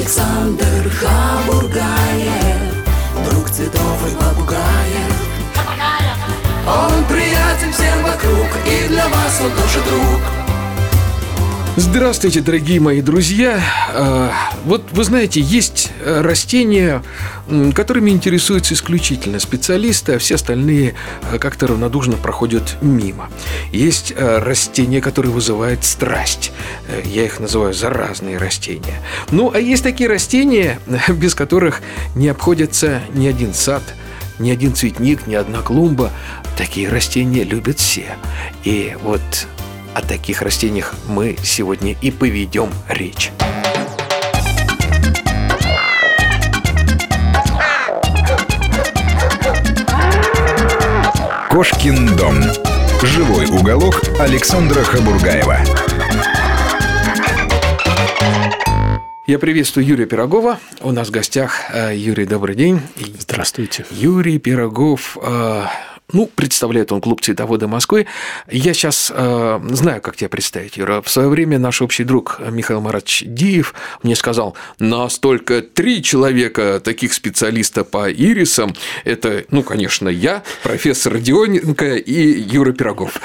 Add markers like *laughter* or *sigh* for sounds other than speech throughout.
Александр Хабургаев Друг цветов и попугаев Он приятен всем вокруг И для вас он тоже друг Здравствуйте, дорогие мои друзья. А, вот вы знаете, есть э, растения, которыми интересуются исключительно специалисты, а все остальные э, как-то равнодушно проходят мимо. Есть э, растения, которые вызывают страсть. Я их называю заразные растения. Ну, а есть такие растения, *laughs* без которых не обходится ни один сад, ни один цветник, ни одна клумба. Такие растения любят все. И вот о таких растениях мы сегодня и поведем речь. Кошкин дом. Живой уголок Александра Хабургаева. Я приветствую Юрия Пирогова. У нас в гостях э, Юрий, добрый день. Здравствуйте. Юрий Пирогов э, ну, представляет он клуб цветовода Москвы. Я сейчас э, знаю, как тебя представить, Юра. В свое время наш общий друг Михаил Маратович Диев мне сказал, настолько три человека таких специалиста по ирисам. Это, ну, конечно, я, профессор Дионенко и Юра Пирогов.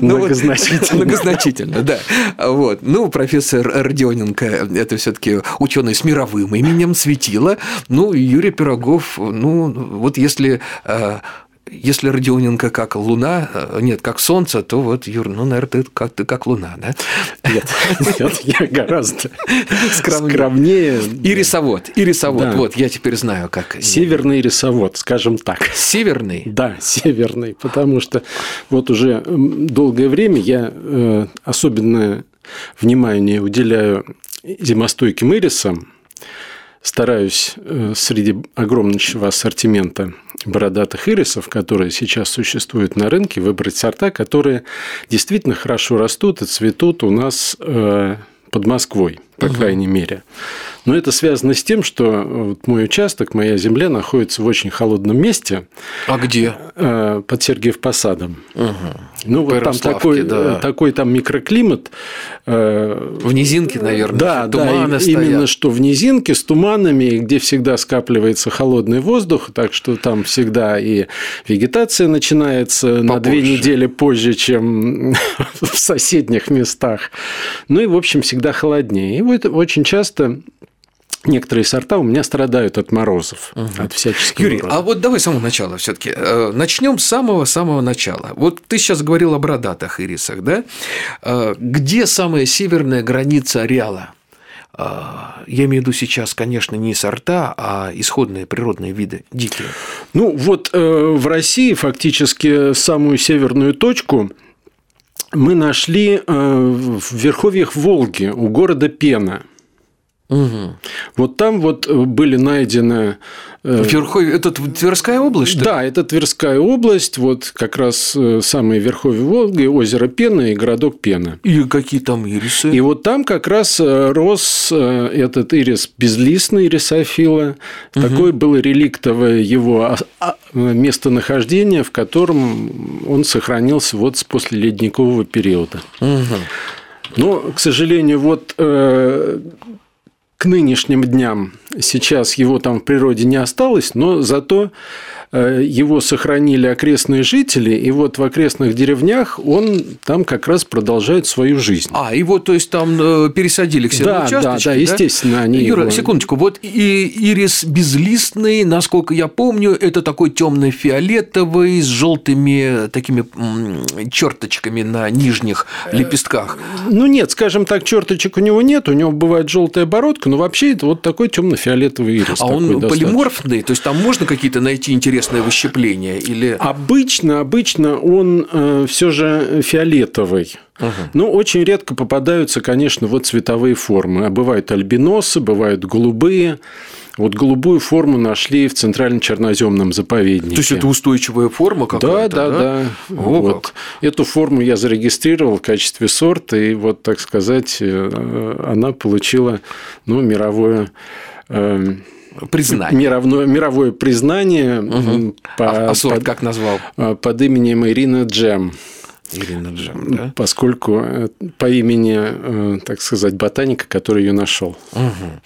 Ну многозначительно. Многозначительно, да. Вот. Ну, профессор Родионенко – это все таки ученый с мировым именем светила. Ну, Юрий Пирогов ну, вот если э, если Родионенко как Луна, э, нет, как Солнце, то вот, Юр, ну, наверное, ты как, ты как Луна, да? Нет, нет я гораздо скромнее. скромнее. И рисовод, и рисовод, да. вот, я теперь знаю, как. Северный рисовод, скажем так. Северный? Да, северный, потому что вот уже долгое время я э, особенное внимание уделяю зимостойким ирисам, стараюсь э, среди огромнейшего ассортимента бородатых ирисов, которые сейчас существуют на рынке, выбрать сорта, которые действительно хорошо растут и цветут у нас э, под Москвой, по угу. крайней мере. Но это связано с тем, что э, вот мой участок, моя земля находится в очень холодном месте. А где? Э, под Сергиев Посадом. Угу. Ну, вот там такой, да. Э, такой там микроклимат. В низинке, наверное. Да, туманы да, стоят. именно что в низинке с туманами, где всегда скапливается холодный воздух, так что там всегда и вегетация начинается Побольше. на две недели позже, чем *laughs* в соседних местах. Ну и, в общем, всегда холоднее. И вот очень часто некоторые сорта у меня страдают от морозов, угу. от всяческих. Юрий, рода. а вот давай с самого начала все-таки. Э, Начнем с самого-самого начала. Вот ты сейчас говорил о бородатых ирисах, да? Э, где самая северная граница ареала? Э, я имею в виду сейчас, конечно, не сорта, а исходные природные виды дикие. Ну, вот в России фактически самую северную точку мы нашли в верховьях Волги у города Пена – Угу. Вот там вот э, были найдены... Э, Верховье, это Тверская область, что ли? Да, это Тверская область, вот как раз э, самые верховья Волги, озеро Пена и городок Пена. И какие там ирисы? И вот там как раз рос этот ирис безлистный ирисофила. Угу. Такое было реликтовое его а, а, местонахождение, в котором он сохранился вот с послеледникового периода. Угу. Но, к сожалению, вот к нынешним дням. Сейчас его там в природе не осталось, но зато его сохранили окрестные жители, и вот в окрестных деревнях он там как раз продолжает свою жизнь. А, его, то есть, там э, пересадили к себе да, участочки, да, да, естественно, они Юра, его... секундочку, вот и ирис безлистный, насколько я помню, это такой темно фиолетовый с желтыми такими черточками на нижних лепестках. Ну нет, скажем так, черточек у него нет, у него бывает желтая бородка, но вообще это вот такой темно-фиолетовый ирис. А он полиморфный, то есть там можно какие-то найти интересные интересное выщепление или обычно обычно он э, все же фиолетовый. Угу. Ну, очень редко попадаются, конечно, вот цветовые формы. А бывают альбиносы, бывают голубые. Вот голубую форму нашли в Центральном черноземном заповеднике. То есть это устойчивая форма какая-то? Да, да, да. О, вот. Как. Эту форму я зарегистрировал в качестве сорта, и вот, так сказать, э, она получила ну, мировое эм, признание. Мировое, мировое признание. Угу. По, а, а сорт под, как назвал? Под именем Ирина Джем. Ирина Джем, да? Поскольку э, по имени, э, так сказать, ботаника, который ее нашел. Угу.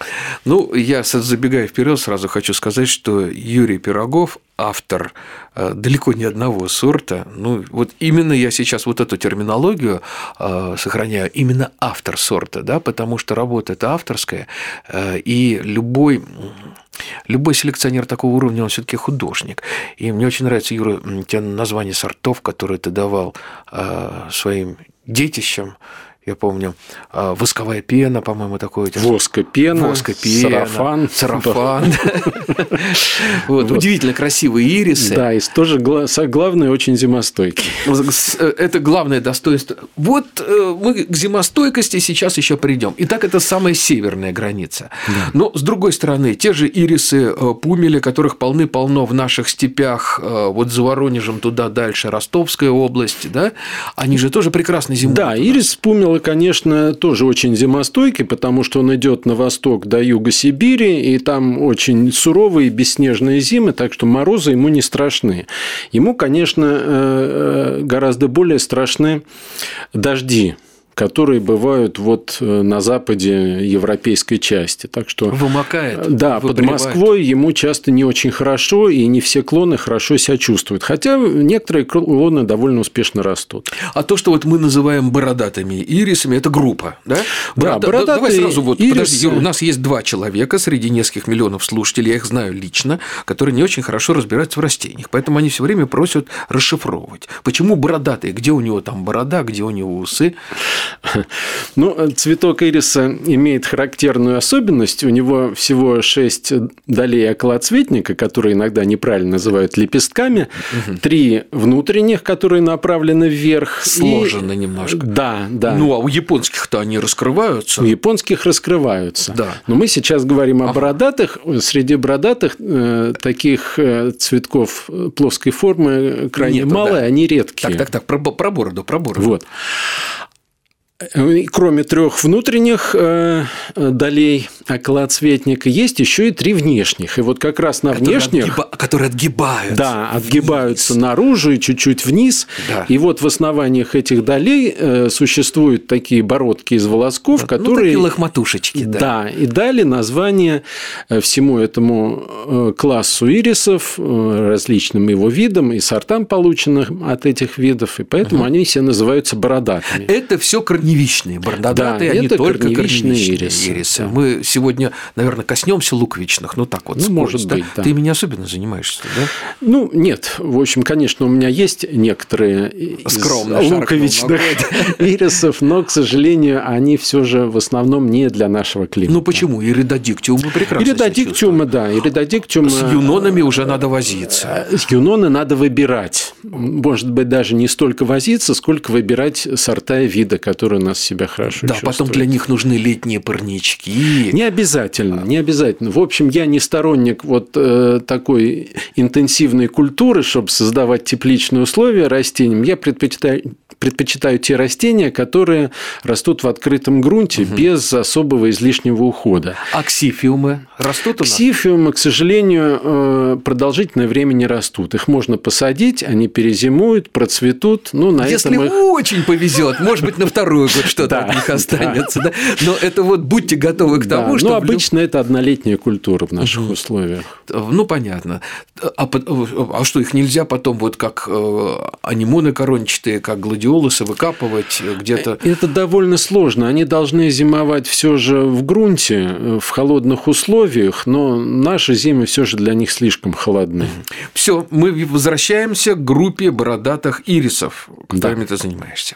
Ну, я забегая вперед, сразу хочу сказать, что Юрий Пирогов автор э, далеко не одного сорта. Ну, вот именно я сейчас вот эту терминологию э, сохраняю, именно автор сорта, да, потому что работа это авторская, э, и любой Любой селекционер такого уровня, он все-таки художник. И мне очень нравится, Юра, те названия сортов, которые ты давал своим детищам я помню, а, восковая пена, по-моему, такой. Воска пена, Воска пена, сарафан. Сарафан. *laughs* Вот, удивительно красивые ирисы. Да, и тоже главное, очень зимостойкий. Э, это главное достоинство. Вот э, мы к зимостойкости сейчас еще придем. Итак, это самая северная граница. Но, с другой стороны, те же ирисы э, пумели, которых полны-полно в наших степях, вот за Воронежем туда дальше, Ростовская область, да, они же тоже прекрасно зимуют. Да, ирис пумел Белый, конечно, тоже очень зимостойкий, потому что он идет на восток до юга Сибири, и там очень суровые бесснежные зимы, так что морозы ему не страшны. Ему, конечно, э, э, гораздо более страшны дожди которые бывают вот э, на западе европейской части. Так что вымокает. Да, под Москвой ему часто не очень хорошо, и не все клоны хорошо себя чувствуют. Хотя некоторые клоны довольно успешно растут. А то, что вот мы называем бородатыми ирисами, это группа, да? Да, Бород... бородатые Давай сразу вот, ирисы... подожди, у нас есть два человека среди нескольких миллионов слушателей, я их знаю лично, которые не очень хорошо разбираются в растениях, поэтому они все время просят расшифровывать. Почему бородатые? Где у него там борода, где у него усы? *laughs* Ну, цветок ириса имеет характерную особенность. У него всего шесть долей околоцветника, которые иногда неправильно называют лепестками. Три внутренних, которые направлены вверх. Сложены и... немножко. Да, да. Ну, а у японских-то они раскрываются. У японских раскрываются. Да. Но мы сейчас говорим о ага. бородатых. Среди бородатых э, таких э, цветков плоской формы крайне Нету, мало, да. они редкие. Так, так, так, про, про бороду, про бороду. Вот. Кроме трех внутренних э, долей околоцветника, есть еще и три внешних. И вот как раз на которые внешних... Отгиба... Которые отгибаются. Да, отгибаются вниз. наружу и чуть-чуть вниз. Да. И вот в основаниях этих долей э, существуют такие бородки из волосков, ну, которые... Ну, такие лохматушечки, да. Да, и дали название э, всему этому классу ирисов, различным его видам и сортам, полученным от этих видов. И поэтому угу. они все называются бородатыми. Это все корневищные корневичные бородатые, да, а не только корневичные ирисы. ирисы. Да. Мы сегодня, наверное, коснемся луковичных, ну так вот. Ну, может да? быть, да. Ты ими не особенно занимаешься, да? Ну, нет. В общем, конечно, у меня есть некоторые Скромно луковичных *laughs* ирисов, но, к сожалению, они все же в основном не для нашего климата. Ну, почему? Иридодиктиумы прекрасно Иридодиктиумы, да. Иридодиктиумы... С юнонами уже надо возиться. С юноны надо выбирать. Может быть, даже не столько возиться, сколько выбирать сорта и вида, которые нас себя хорошо Да, потом для них нужны летние парнички. Не обязательно, не обязательно. В общем, я не сторонник вот э, такой интенсивной культуры, чтобы создавать тепличные условия растениям. Я предпочитаю предпочитаю те растения, которые растут в открытом грунте угу. без особого излишнего ухода. А ксифиумы растут у нас? Ксифиумы, к сожалению, э, продолжительное время не растут. Их можно посадить, они перезимуют, процветут. Ну, на Если этом их... очень повезет, может быть, на второй год что-то от них останется. Но это вот будьте готовы к тому, что... Ну, обычно это однолетняя культура в наших условиях. Ну, понятно. А, а что, их нельзя потом вот как э, анимоны корончатые, как гладиолусы выкапывать где-то. Это довольно сложно. Они должны зимовать все же в грунте, в холодных условиях, но наши зимы все же для них слишком холодны. Все, мы возвращаемся к группе бородатых ирисов, которыми да. ты занимаешься.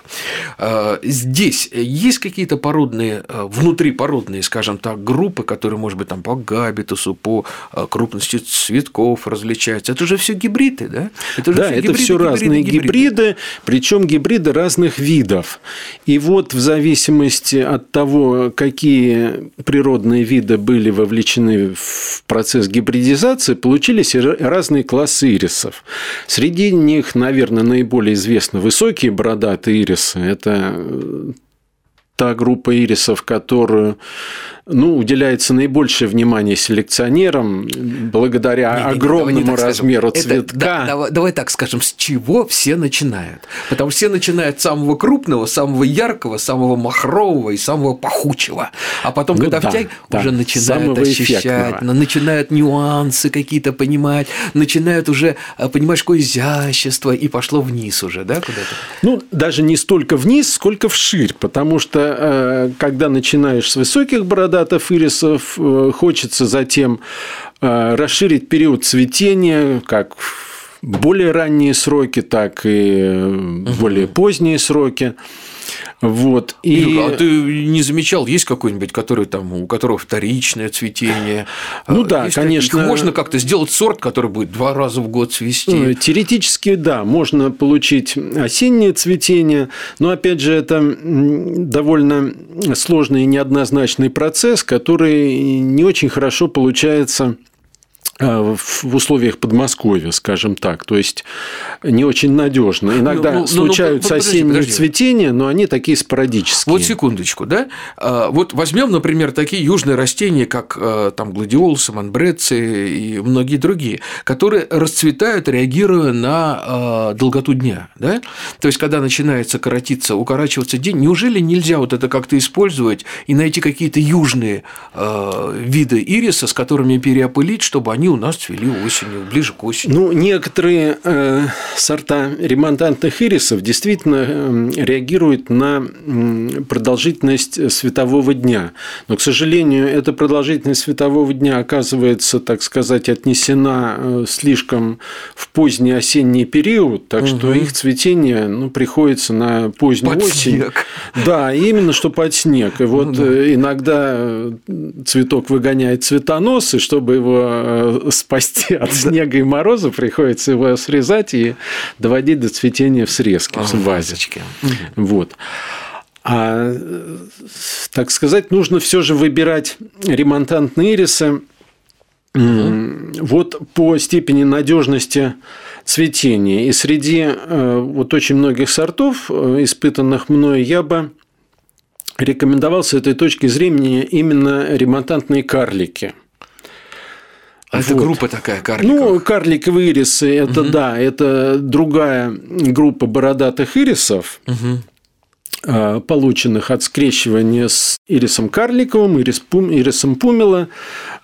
А, здесь есть какие-то породные, а, внутрипородные, скажем так, группы, которые, может быть, там по габитусу, по а, крупности цветков различаются. Это же все гибриды, да? Это да, это все разные гибриды, гибриды причем гибриды разных видов. И вот в зависимости от того, какие природные виды были вовлечены в процесс гибридизации, получились разные классы ирисов. Среди них, наверное, наиболее известны высокие бородатые ирисы. Это та группа ирисов, которую ну, уделяется наибольшее внимание селекционерам благодаря Не, не, огромному не размеру скажем. Это- цветка. да, давай, давай так скажем, с чего все начинают? Потому что все начинают с самого крупного, самого яркого, самого махрового и самого пахучего. А потом, Ну когда да, втягивают, да, уже начинают самого ощущать, эффектного. начинают нюансы какие-то понимать, начинают уже а, понимать, какое изящество, и пошло вниз уже, да, куда-то? Ну, даже не столько вниз, сколько вширь, потому что э, когда начинаешь с высоких бородатых ирисов, э, хочется затем э, расширить период цветения, как в более ранние сроки, так и более поздние сроки. Вот. И... Юра, а ты не замечал, есть какой-нибудь, который там, у которого вторичное цветение? Ну А, да, есть конечно. такие? Можно как-то сделать сорт, который будет два раза в год Э, цвести. Теоретически, да, можно получить осеннее цветение, но опять же это довольно сложный и неоднозначный процесс, который не очень хорошо получается э, в условиях Подмосковья, скажем так, то есть не очень надежно. Иногда ну, ну, случаются подожди, осенние подожди. цветения, но они такие спорадические. Вот секундочку, да? А, Вот возьмем, например, такие южные растения, как э, там гладиолусы, манбрецы и многие другие, которые расцветают, реагируя на э, долготу дня, да? То есть, когда начинается коротиться, укорачиваться день, неужели нельзя вот это как-то использовать и найти какие-то южные э, виды ириса, с которыми переопылить, чтобы они у нас цвели осенью, ближе к осени? Ну, некоторые э, сорта ремонтантных ирисов действительно э, реагируют на продолжительность светового дня. Но, к сожалению, эта продолжительность светового дня оказывается, так сказать, отнесена э, слишком в поздний осенний период, так что их цветение ну, приходится на позднюю Под осень. снег. Да, именно что под снег. И вот э, иногда э, цветок выгоняет цветонос, и чтобы его спасти *laughs* от снега и мороза, приходится его срезать и доводить до цветения в срезке, в вазе. Вазочки. Вот. А, так сказать, нужно все же выбирать ремонтантные ирисы вот по степени надежности цветения. И среди э, вот очень многих сортов, э, испытанных мной, я бы рекомендовал с этой точки зрения именно ремонтантные карлики. А это Вот. группа такая, карликов. Ну, карликовые ирисы – это да, это другая группа бородатых ирисов, а, полученных от скрещивания с ирисом карликовым, ирис пум- ирисом пумела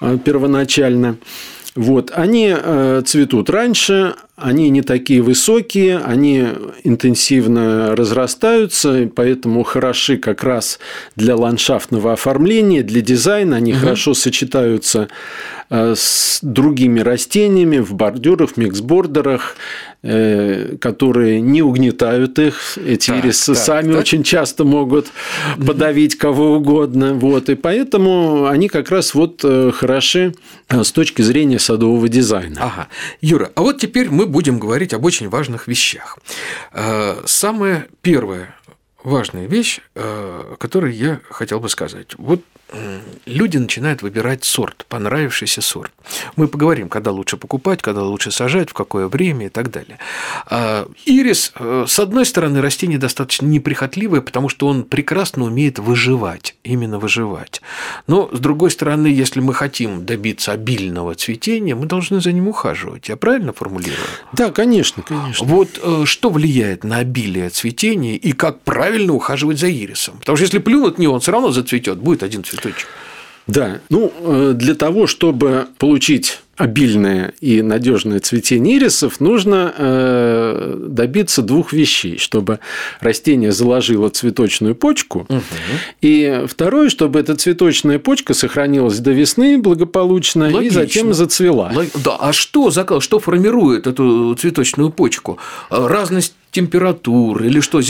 а, первоначально. Вот, они э, цветут раньше, они не такие высокие, они интенсивно разрастаются, поэтому хороши как раз для ландшафтного оформления, для дизайна, они хорошо сочетаются э, с другими растениями в бордюрах, в миксбордерах, которые не угнетают их. Эти Так, ирисы так, сами так. очень часто могут подавить кого угодно. Вот, и поэтому они как раз вот э, хороши э, с точки зрения садового дизайна. Ага. Юра, а вот теперь мы будем говорить об очень важных вещах. Э, Самая первая важная вещь, э, которую я хотел бы сказать. Вот люди начинают выбирать сорт, понравившийся сорт. Мы поговорим, когда лучше покупать, когда лучше сажать, в какое время и так далее. А Ирис, э, с одной стороны, растение достаточно неприхотливое, потому что он прекрасно умеет выживать, именно выживать. Но, с другой стороны, если мы хотим добиться обильного цветения, мы должны за ним ухаживать. Я правильно формулирую? Да, конечно, конечно. Вот э, что влияет на обилие цветения и как правильно ухаживать за ирисом? Потому что если плюнуть в него, он все равно зацветет, будет один цветочек. Да, ну, э, для того, чтобы получить обильное и надежное цветение ирисов, нужно э, добиться двух вещей, чтобы растение заложило цветочную почку, и второе, чтобы эта цветочная почка сохранилась до весны благополучно и Логично. затем зацвела. Лог- Да, а что, закал- что формирует эту цветочную почку? Э, Разность температур или что э,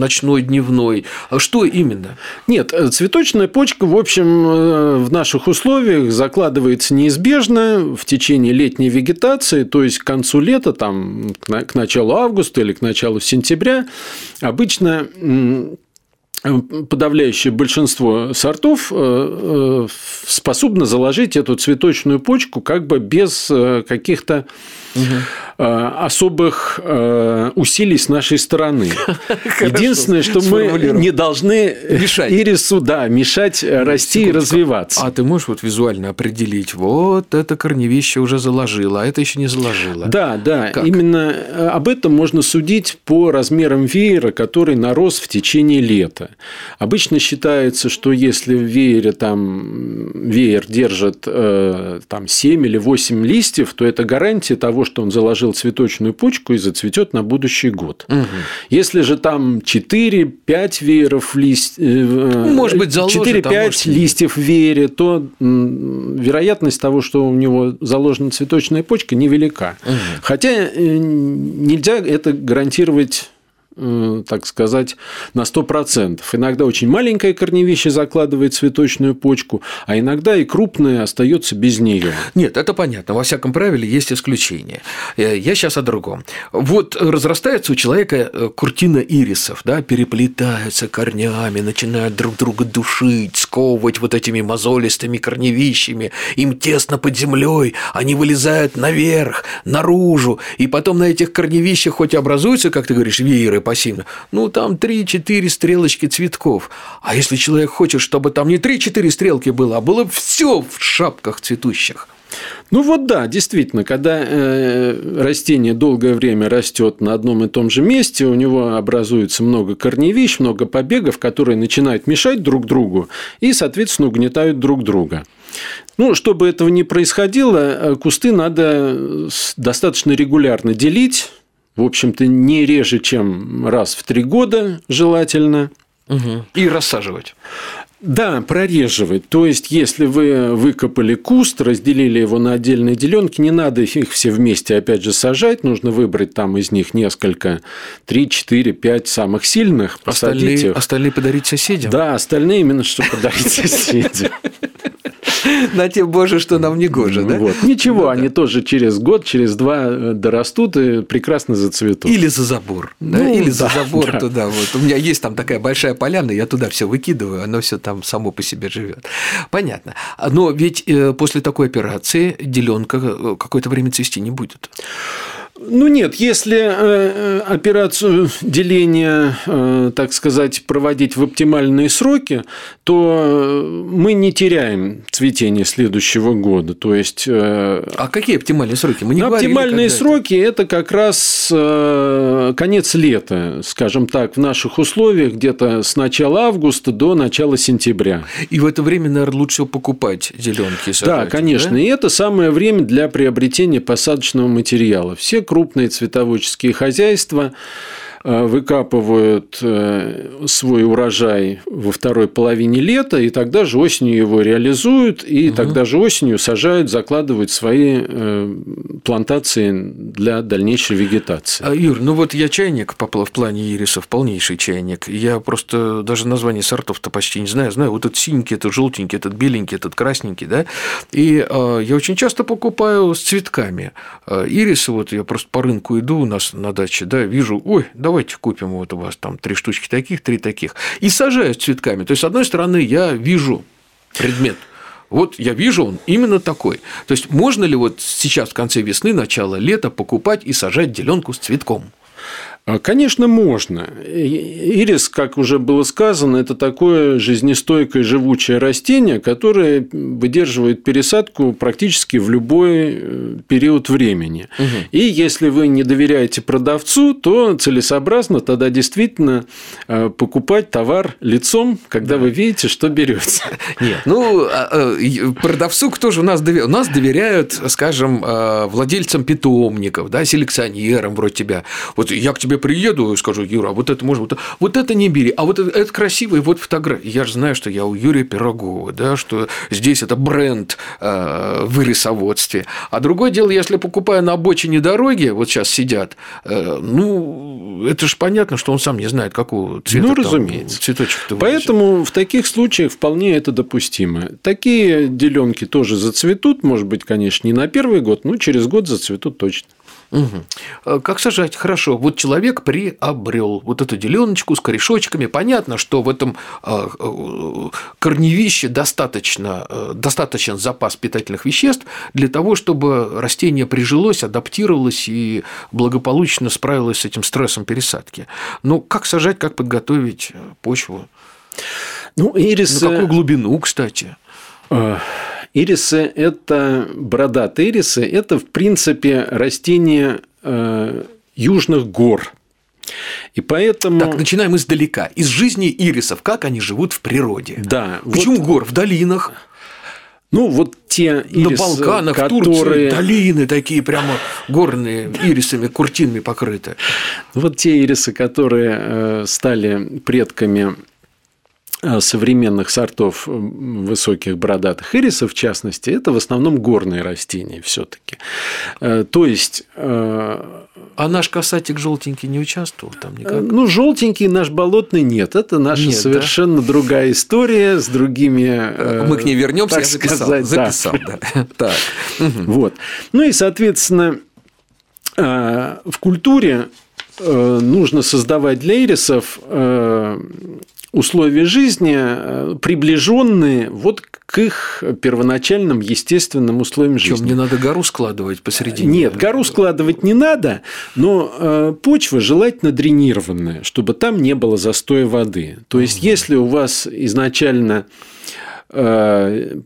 ночной, дневной? А Что именно? Нет, э, цветочная почка, в общем, э, в наших условиях закладывается неизбежно в течение летней вегетации, то есть к концу лета, там, к на- к началу августа или к началу сентября, обычно м, подавляющее большинство сортов э, э, способно заложить эту цветочную почку как бы без э, каких-то особых усилий с нашей стороны. *laughs* Единственное, что мы не должны мешать. ирису да, мешать расти и развиваться. А ты можешь вот визуально определить, вот это корневище уже заложило, а это еще не заложило? Да, да. Как? Именно об этом можно судить по размерам веера, который нарос в течение лета. Обычно считается, что если в веере там веер держит э, там 7 или 8 листьев, то это гарантия того, что он заложил цветочную почку и зацветет на будущий год. Угу. Если же там 4-5 вееров лист... Э, ну, может быть, 4-5 листьев в веере, то вероятность того, что у него заложена цветочная почка, невелика. Угу. Хотя э, нельзя это гарантировать Э, так сказать, на 100%. Иногда очень маленькое корневище закладывает цветочную почку, а иногда и крупное остается без нее. Нет, это понятно. Во всяком правиле есть исключения. Э, я сейчас о другом. Вот разрастается у человека э, куртина ирисов, да, переплетаются корнями, начинают друг друга душить, сковывать вот этими мозолистыми корневищами, им тесно под землей, они вылезают наверх, наружу, и потом на этих корневищах хоть и образуются, как ты говоришь, вееры пассивно. Ну, там 3-4 стрелочки цветков. А если человек хочет, чтобы там не 3-4 стрелки было, а было все в шапках цветущих. Ну вот да, действительно, когда э, растение долгое время растет на одном и том же месте, у него образуется много корневищ, много побегов, которые начинают мешать друг другу и, соответственно, угнетают друг друга. Ну, чтобы этого не происходило, э, кусты надо достаточно регулярно делить в общем-то, не реже, чем раз в три года желательно. Угу. И рассаживать. Да, прореживать. То есть, если вы выкопали куст, разделили его на отдельные деленки, не надо их все вместе опять же сажать, нужно выбрать там из них несколько, 3, 4, 5 самых сильных, посадить остальные, их. Остальные подарить соседям? Да, остальные именно что подарить *laughs* соседям. *laughs* На те боже, что нам не гоже, да? Вот. Ничего, они тоже через год, через два э, дорастут и прекрасно зацветут. Или за забор, да? Ну, Или за забор туда. Вот. У меня есть там такая большая поляна, я туда все выкидываю, оно все там само по себе живет. Понятно. Но ведь э, после такой операции деленка э, какое-то время цвести не будет. Ну нет, если э, э, операцию деления, э, так сказать, проводить в оптимальные сроки, то мы не теряем цветение следующего года. То есть, а какие оптимальные сроки? Мы не оптимальные сроки это. это как раз конец лета, скажем так, в наших условиях где-то с начала августа до начала сентября. И в это время, наверное, лучше покупать зеленки. Да, конечно. Да? И это самое время для приобретения посадочного материала. Все крупные цветоводческие хозяйства выкапывают э, свой урожай во второй половине лета, и тогда же осенью его реализуют, и угу. тогда же осенью сажают, закладывают свои э, плантации для дальнейшей вегетации. А, Юр, ну вот я чайник попал в плане ирисов, полнейший чайник. Я просто даже название сортов-то почти не знаю. Знаю, вот этот синенький, этот желтенький, этот беленький, этот красненький, да. И я очень часто покупаю с цветками. Ирисы, вот я просто по рынку иду у нас на даче, да, вижу, ой, да давайте купим вот у вас там три штучки таких, три таких, и сажаю с цветками. То есть, с одной стороны, я вижу предмет, вот я вижу, он именно такой. То есть, можно ли вот сейчас в конце весны, начало лета покупать и сажать деленку с цветком? А, конечно, можно. Ирис, как уже было сказано, это такое жизнестойкое живучее растение, которое выдерживает пересадку практически в любой э, период времени. Угу. И если вы не доверяете продавцу, то целесообразно тогда действительно э, покупать товар лицом, когда да. вы видите, что берете. *laughs* Нет, ну а, э, продавцу кто же у нас доверяет? У нас доверяют, скажем, владельцам питомников, да, селекционерам вроде тебя. Вот я к тебе приеду и скажу, Юра, вот это можно, вот, вот это не бери, а вот это, это красивый, вот фотография. Я же знаю, что я у Юрия Пирогова, да, что здесь это бренд э, в ирисоводстве. А другое дело, если покупаю на обочине дороги, вот сейчас сидят, э, ну, это же понятно, что он сам не знает, какого цвета Ну, разумеется. цветочек Поэтому в таких случаях вполне это допустимо. Такие деленки тоже зацветут, может быть, конечно, не на первый год, но через год зацветут точно. Угу. Как сажать? Хорошо. Вот человек приобрел вот эту деленочку с корешочками. Понятно, что в этом а, э, корневище достаточно, э, достаточно запас питательных веществ для того, чтобы растение прижилось, адаптировалось и благополучно справилось с этим стрессом пересадки. Но как сажать, как подготовить почву? Ну, ирисы... На какую глубину, кстати? Ирисы – это бородатые ирисы, это, в принципе, растения э, южных гор. И поэтому... Так, начинаем издалека. Из жизни ирисов, как они живут в природе. Да. Почему вот... гор? В долинах? Ну, вот те ирисы, На Балканах, которые... в Турции, долины такие прямо горные, ирисами, куртинами покрыты. Вот те ирисы, которые э, стали предками современных сортов высоких бородатых ирисов, в частности, это в основном горные растения все-таки. Э, то есть... Э, а наш касатик желтенький не участвовал там никак? Ну, желтенький наш болотный нет. Это наша нет, совершенно да? другая история с другими... Мы к ней вернемся, я записал. Сказать, записал, да. да. *laughs* Так. Вот. Ну и, соответственно, в культуре нужно создавать для ирисов условия жизни, э, приближенные вот к их первоначальным естественным условиям жизни. Что, мне надо гору складывать посередине? Нет, гору складывать не надо, но э, почва желательно дренированная, чтобы там не было застоя воды. То есть, если у вас изначально э,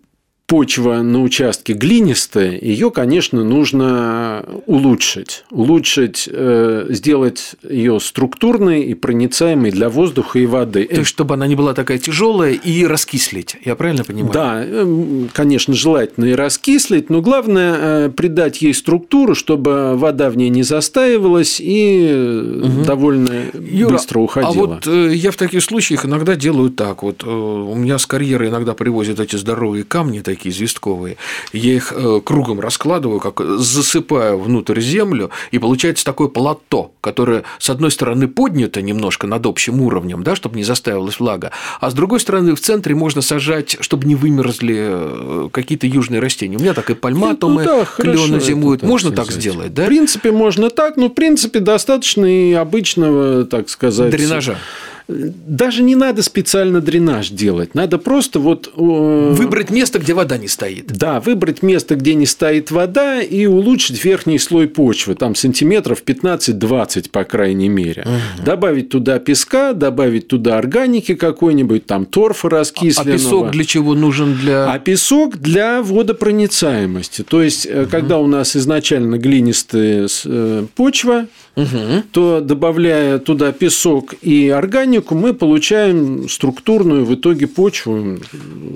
почва на участке глинистая, ее, конечно, нужно улучшить. Улучшить, э, сделать ее структурной и проницаемой для воздуха и воды. То есть, чтобы она не была такая тяжелая и раскислить, я правильно понимаю? Да, э, конечно, желательно и раскислить, но главное э, придать ей структуру, чтобы вода в ней не застаивалась и угу. довольно Юра, быстро уходила. А вот я в таких случаях иногда делаю так. Вот у меня с карьеры иногда привозят эти здоровые камни, такие известковые. Я их э, кругом раскладываю, как засыпаю внутрь землю, и получается такое плато, которое, с одной стороны, поднято немножко над общим уровнем, да, чтобы не заставилась влага, а с другой стороны, в центре можно сажать, чтобы не вымерзли э, какие-то южные растения. У меня так и пальматумы, ну, да, клены зимуют. Можно так сделать, да? В принципе, можно так, но, в принципе, достаточно и обычного, так сказать... Дренажа даже не надо специально дренаж делать. Надо просто вот... Выбрать место, где вода не стоит. Да, выбрать место, где не стоит вода, и улучшить верхний слой почвы. Там сантиметров 15-20, по крайней мере. Угу. Добавить туда песка, добавить туда органики какой-нибудь, там торфа раскисленного. А песок для чего нужен? Для... А песок для водопроницаемости. То есть, угу. когда у нас изначально глинистая э, почва, угу. то добавляя туда песок и органику, мы получаем структурную в итоге почву,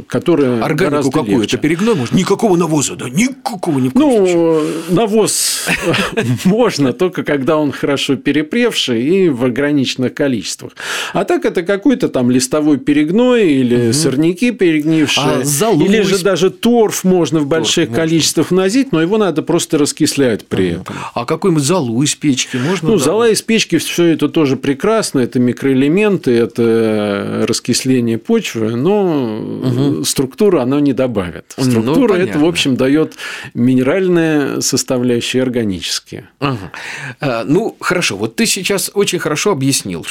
которая органику какую? Легче. Это перегной может? Никакого навоза, да? Никакого не Ну, навоз *laughs* можно только когда он хорошо перепревший и в ограниченных количествах. А так это какой-то там листовой перегной или сорняки перегнившие. А или же даже торф можно в больших количествах вносить, но его надо просто раскислять при этом. А какой-нибудь золу из печки можно? Ну, да. зола из печки все это тоже прекрасно, это микроэлементы, это раскисление почвы, но угу. структура она не добавит. Ну, Структура ну, это, в общем, дает минеральные составляющие органические. Угу. Ну, хорошо, вот ты сейчас очень хорошо объяснил.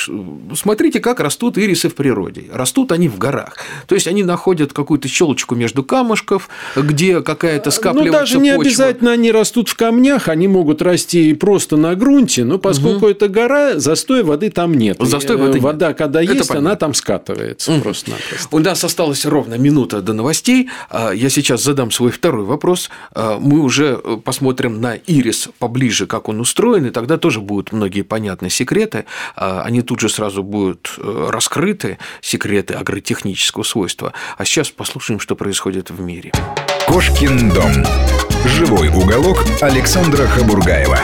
Смотрите, как растут ирисы в природе. Растут они в горах. То есть они находят какую-то щелочку между камушков, где какая-то скапливается Ну, даже не почва. обязательно они растут в камнях, они могут расти и просто на грунте, но поскольку угу. это гора, застоя воды там нет. Застой воды Вода, нет. когда это есть, понятно. она там скатывается угу. просто-напросто. У нас осталась ровно минута до новостей. А, я сейчас задам свой второй вопрос. А, мы уже э, посмотрим на ирис поближе, как он устроен, и тогда тоже будут многие понятные секреты. А, они тут же сразу будут э, раскрыты, секреты агротехнического свойства. А сейчас послушаем, что происходит в мире. Кошкин дом. Живой уголок Александра Хабургаева.